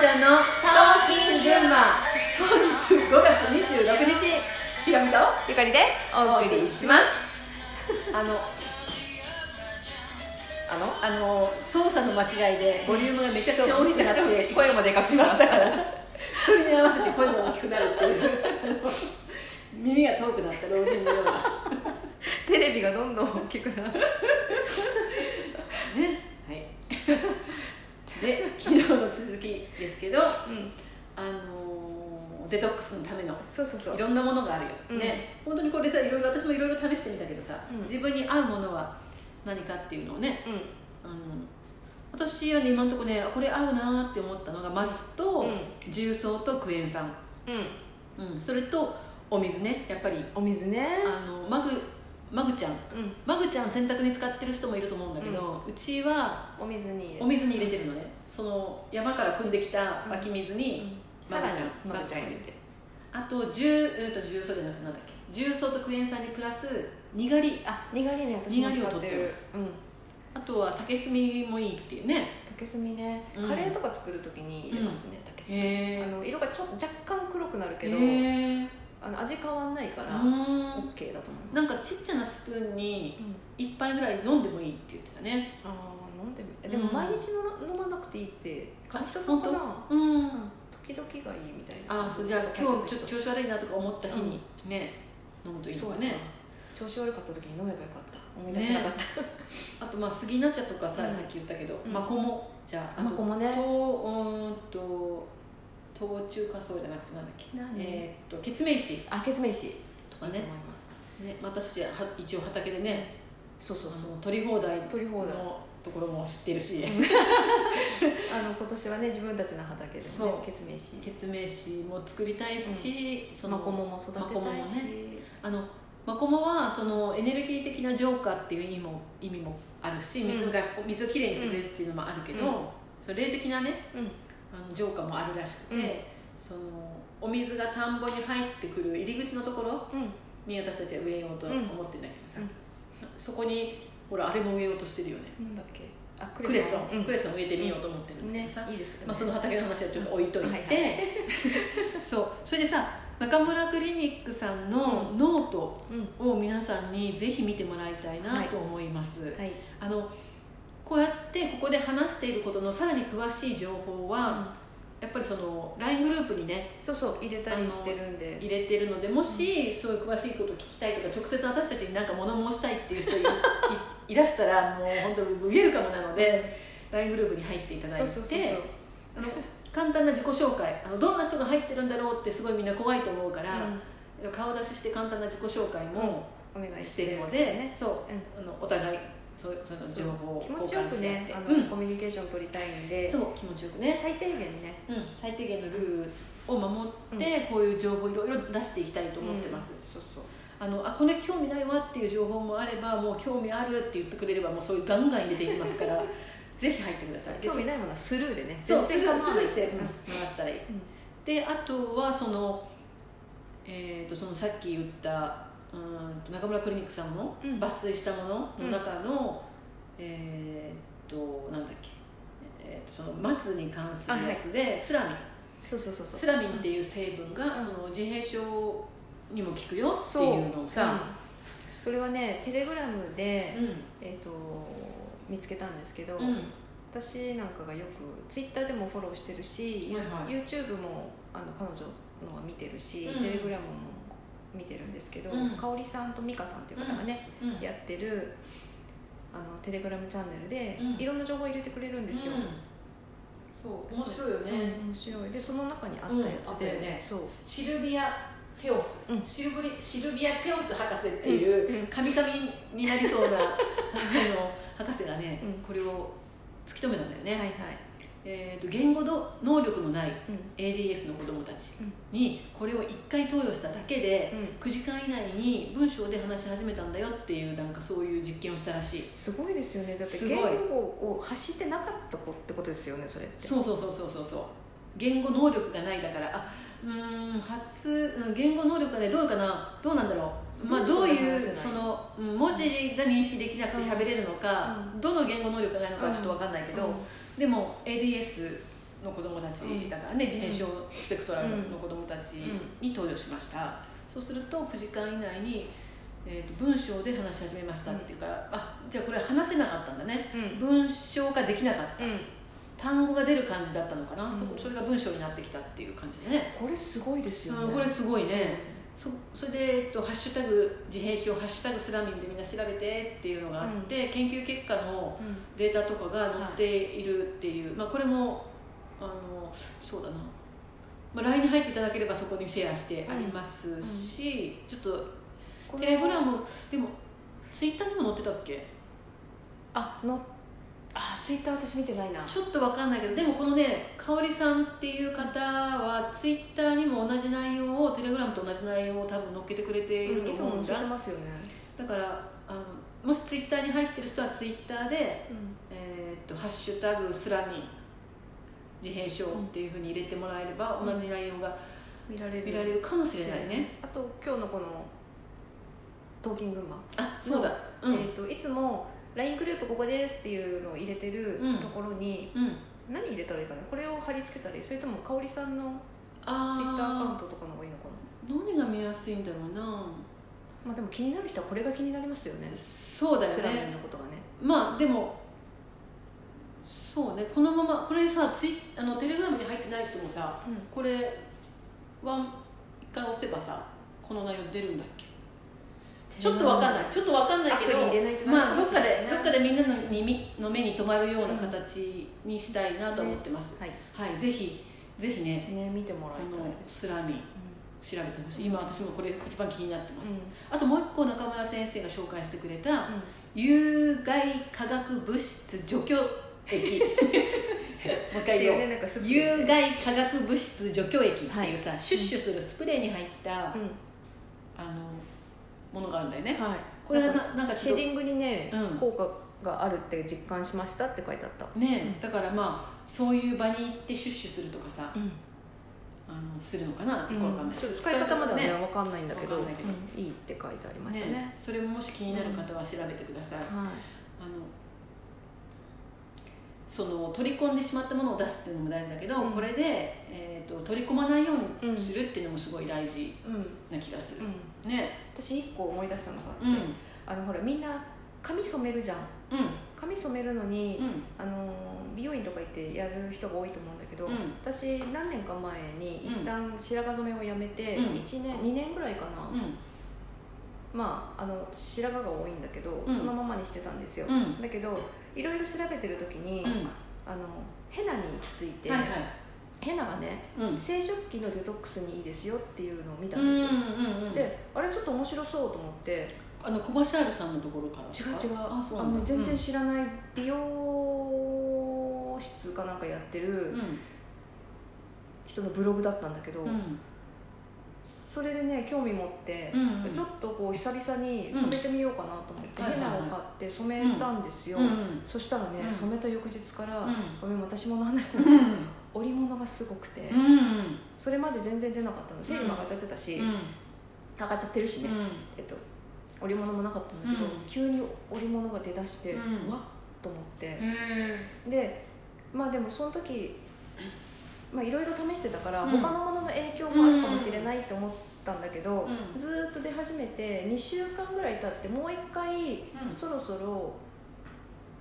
ちゃんのトーキン群馬。本日5月26日ひろみとゆかりでお送りします。あのあのあの操作の間違いでボリュームがめちゃくちゃ大きくなって声もでかくしましたからそれに合わせて声も大きくなるっていう。耳が遠くなった老人のような。テレビがどんどん大きくなるねはいで昨日の続きですけどうんあのデトックスのための。そうそうそう。いろんなものがあるよ、うん。ね。本当にこれさいろいろ私もいろいろ試してみたけどさ、うん。自分に合うものは何かっていうのをねうあの私はね今のところねあこれ合うなって思ったのが松とうん。重曹とクエン酸、んうん。うん、それとお水ねやっぱり。お水ね。あのマグマグちゃん。うん。マグちゃん洗濯に使ってる人もいると思うんだけど、うちはお水に入れお水に入れてるのね。その山から汲んできた湧き水に、マグちゃんマグちゃん入れて。あと重,、うん、と重曹じゃなくてなんだっけ？重曹とクエン酸にプラスにがり。あにがりね私もにがりを使ってる取ってますうん。あとは竹炭もいいっていうね。竹炭ね。うん。カレーとか作るときに入れますね竹炭。へあの色がちょっと若干黒くなるえけどあの味変わんないからう OK なんかちっちゃなスプーンにうん一杯ぐらい飲んでもいいって言ってたね。ああ飲んでみえでもうん毎日の飲まなくていいってあ人とかなうんうん。時々がいいみたいな。ああそうじゃあ今日ちょっと調子悪いなとか思った日にね、飲むといいのそうか。ね調子悪かった時に飲めばよかった。思い出せなかった、あとまあ杉菜茶とかさ、うん。さっき言ったけど、うん。マコモじゃああとマコモね。とうーんと冬中華草じゃなくてなんだっけ？何？えーっとケツメイシ。あケツメイシ。とかねね私は一応畑でねそうそうそう。取り放題取り放題。のところも知ってるし、あの今年はね自分たちの畑でもねそう。ケツメイシケツメイシも作りたいし、そのマコモも育てたいし、マコモもね。あのマコモはそのエネルギー的な浄化っていう意味も意味もあるし水が、水をきれいにしてくれるっていうのもあるけど、うん。その霊的なねうん。あの浄化もあるらしくて、うん。そのお水が田んぼに入ってくる入り口のところうんに私たちは植えようと思うん。ってんだけどさ、うん。そこにほらあれも植えようとしてるよね。なんだっけ？あクレソン、うん。クレソン植えてみようと思ってるんだけねどさ、いいですよね。まあ、その畑の話はちょっと置いといて、はいはい。そう。それでさ中村クリニックさんのノートうん。を皆さんにぜひ見てもらいたいなと思います、はい。あのこうやってここで話していることのさらに詳しい情報は、やっぱりその LINE グループにねそうそう入れたりしてるんで。入れてるのでもしそういう詳しいことを聞きたいとか直接私たちに何か物申したいっていう人い いいらしたらもう本当にウェルカムなので LINE グループに入っていただいて簡単な自己紹介あのどんな人が入ってるんだろうってすごいみんな怖いと思うから、顔出しして簡単な自己紹介もお願いしてるので、ね。そううん。あのお互いそうその情報を気持ちよくねあの、うん。コミュニケーション取りたいんで。そう気持ちよくね、最低限ね。うん、最低限のルールを守って、こういう情報をいろいろ出していきたいと思ってます、そうそう。あのあこれ興味ないわっていう情報もあればもう興味あるって言ってくれればもうそういうガンガン入れていきますから ぜひ入ってください。で興味ないものはスルーでね。そうスルースルーして、うん。もらったらいい、であとはその,、えー、とそのさっき言ったうんと中村クリニックさんのうん。抜粋したものの中の、えっ、となんだっけ、えー、とその松に関するやつで、スラミン。そうそうそうそう。スラミンっていう成分が、ん。その自閉症にも効くよっていうのをさ、う。ん。それはねテレグラムで、うん。えー、と見つけたんですけど、うん。私なんかがよくツイッターでもフォローしてるし、はいはい。YouTube もあの彼女のは見てるし、うん。テレグラムも見てるんですけど、うん。香織さんと美香さんっていう方がね、うん。やってるあのテレグラムチャンネルで、うん。いろんな情報入れてくれるんですよ、うん。そう面白いよね、う。ん面白い。でその中にあったやつで、よね。そう。シルビア・テオス、うん。シルブリシルビア・テオス博士っていうカミカミになりそうな あの博士がね、うん。これを突き止めたんだよね、はいはい、えー、と言語の能力のないうん。ADS の子どもたちにこれを1回投与しただけで、9時間以内に文章で話し始めたんだよっていうなんかそういう実験をしたらしい。すごいですよね。だって言語を発してなかった子ってことですよねそれって。そうそうそうそうそうそう。言語能力がないだからあうーん発うん言語能力がねどうかな？どうなんだろう？まあどういうそのうん文字が認識できなくて喋れるのか、うどの言語能力がないのかはちょっと分かんないけど、でも ADS の子供たちうん。だからね、自閉症スペクトラムの子供たちに登場しました、そうすると9時間以内に、えー、と文章で話し始めましたっていうから、あじゃあこれ話せなかったんだね。うん。文章ができなかった、うん。単語が出る感じだったのかな、うん。そこそれが文章になってきたっていう感じでね、これすごいですよね。うんこれすごいね、で、えっと「ハッシュタグ自閉症」「ハッシュタグスラミン」でみんな調べてっていうのがあって、研究結果のうん。データとかが載っている。っていう、まあ、これもあのそうだな、まあ、LINE に入っていただければそこにシェアしてありますし、ちょっとテレグラムでもツイッターにも載ってたっけ？あのあツイッター私見てないな。ちょっとわかんないけどでもこのね香織さんっていう方はツイッターにも同じ内容をテレグラムと同じ内容を多分載っけてくれているといつも載せ思うんだ、てますよね。だからあのもしツイッターに入ってる人はツイッターでえーっとハッシュタグスラミン自閉症っていうふうに入れてもらえれば、うん。同じ内容が見られる。見られるかもしれないね、あと今日のこのトーキングマあそうだ。うん、えー、といつも LINE グループここですっていうのを入れてるうん。ところに、うん。何入れたらいいかな？これを貼り付けたらいい？それとも香織さんのあツイッターアカウンあトとかの方がいいのか何が見やすいんだろうな。なまあでも気になる人はこれが気になりますよね。そうだよスラのことがね。まあでもそうね。このままこれさツイあのテレグラムに入ってない人もさうん。これワン一回押せばさこの内容出るんだっけ？ちょっとわかんない。ちょっとわかんないけどまあどっかでどっかでみんなの耳の目に留まるような形にしたいなと思ってます、はい。はい。ぜひぜひねね見てもらこいたいのスラミ調べてほしい。今私もこれ一番気になってます、うん。あともう一個中村先生が紹介してくれたうん。有害化学物質除去液。もう一回言おう、ね有害化学物質除去液っていうさ、はい。シュッシュするスプレーに入った、うあのものがあるんだよね、んはい。これはななんかシェディングにね、うん。効果があるって実感しましたって書いてあった。ね、だからまあそういう場に行ってシュッシュするとかさ、うん。あのするのかな、よくわかんない。使い方まではねね分かんないんだけどいいいって書いてありましたね。ねそれももし気になる方は調べてください、はい。あのその取り込んでしまったものを出すっていうのも大事だけど、うん。これで、えー、と取り込まないようにするっていうのもすごい大事うんうんな気がする、ね。私一個思い出したのがあって、うん。あのほらみんな髪染めるじゃん。う髪染めるのに、んうん。あの美容院とか行ってやる人が多いと思うんだけど、うん。私何年か前にうん。一旦白髪染めをやめて、うん。1年2年ぐらいかな、うん。まああの白髪が多いんだけど、うん。そのままにしてたんですよ、うん。だけどいろいろ調べてる時に、うん。あのヘナについて、はいはいヘナがねうん。生殖器のデトックスにいいですよっていうのを見たうんんですよ、うんうんであれちょっと面白そうと思って。あのコマシャールさんのところから違う違う。あそうあの全然知らない美容室かなんかやってるうん。人のブログだったんだけど、うん。それでね興味持って、うんうん。ちょっとこう久々に染めてみようかなと思って、うんヘナを買って染めたんですよ、うん。そしたらね、うん。染めた翌日から、うん。ごめん私もの話だ。うけど、ん織物がすごくて、うん。それまで全然出なかったの。生理も上がっちゃってたし、うん。上がっちゃってるしね、えっと織物もなかったんだけど、うん。急に織物が出だして、うん。わっと思って、へでまあでもその時まあいろいろ試してたから、うん。他のものの影響もあるかもしれないって思ったんだけど、うん。ずーっと出始めて2週間ぐらい経ってもう一回、ん。そろそろ、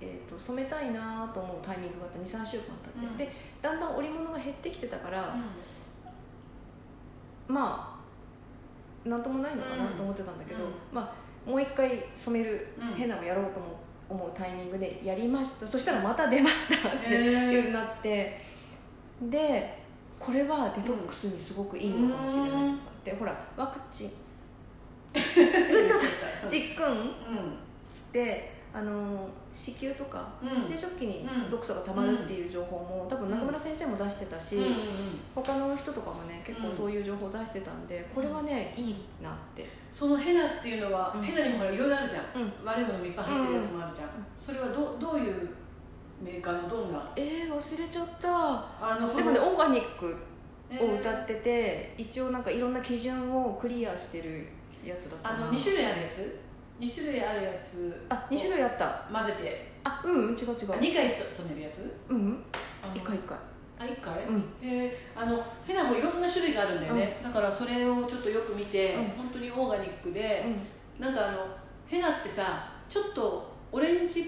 えー、と染めたいなと思うタイミングがあって23週間経って、うん。でだんだん織物が減ってきてたから、まあなんともないのかなと思ってたんだけど、うん。まあもう一回染めるうん。ヘナをやろうと思う思うタイミングでやりました。そしたらまた出ましたっていうになって。でこれはデトックスにすごくいいのかもしれないとかって、ほらワクチン。実訓 うん。であの子宮とか、うん。生殖器にうん毒素がたまるっていう情報も多分中村先生も出してたし、うん。他の人とかもね結構そういう情報出してたんでこれはねいいなって。そのヘナっていうのは、うん。ヘナにもほらいろいろあるじゃん、うん。悪いものもいっぱい入ってるやつもあるじゃん、それはどどういうメーカーのどんな？えー、忘れちゃった。あのでもねオーガニックえーを歌ってて、一応なんかいろんな基準をクリアしてるやつだったな。あの2種類あるやつ？2種類あるやつあ2種類あった。混ぜて。あうんうん違う違う。2回と染めるやつ？うんあの一回一回。あ一回、うん。えー。あのヘナもいろんな種類があるんだよね、だからそれをちょっとよく見て、うん。本当にオーガニックで、うなんかあのヘナってさちょっとオレンジっ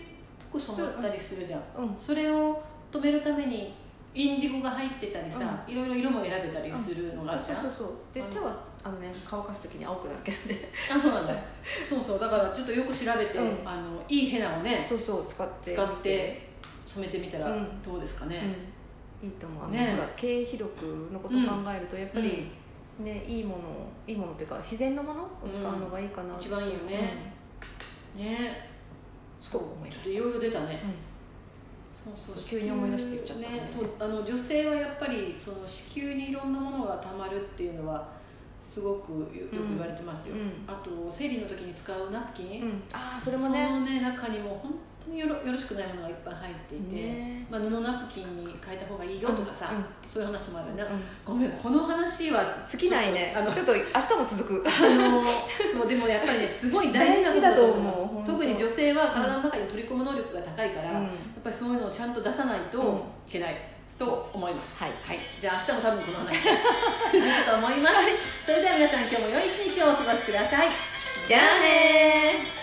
ぽく染まったりするじゃん、ん。うん。それを止めるためにインディゴが入ってたりさ、いろいろ色も選べたりするのがあるじゃん、そうそうそう。で手はあのね乾かす時に青くなるけどね。あそうなんだ。そうそうだからちょっとよく調べて、うん。あのいいヘナをねそうそう使って。使って染めてみたらうん。どうですかね、うん、いいと思う。あの、ね。ほら経費力のことを考えるとやっぱり、ねいいものいいものっていうか自然のものを使うのがいいかな、一番いいよね、ね。そう思いちょっといろいろ出たね、うん。そうそう急に思い出して言っちゃったね。そうあの女性はやっぱりその子宮にいろんなものがたまるっていうのはすごくよよく言われてますよ、うん。あと生理の時に使うナプキン、うん。ああそれもね。そのね中にも本当によろよろしくないものがいっぱい入っていて、ね。まあ、布ナプキンに変えた方がいいよとかさ、そういう話もあるね、うんごめんこの話は尽きないね。あのちょっと明日も続く。あのそうでもやっぱりねすごい大事なことだと思います特に女性は体の中に取り込む能力が高いから、うん。やっぱりそういうのをちゃんと出さないとうん。いけないと思います、はい。はい、じゃあ明日も多分この話。続くと思います、それでは皆さん今日も良い一日をお過ごしください。じゃあねー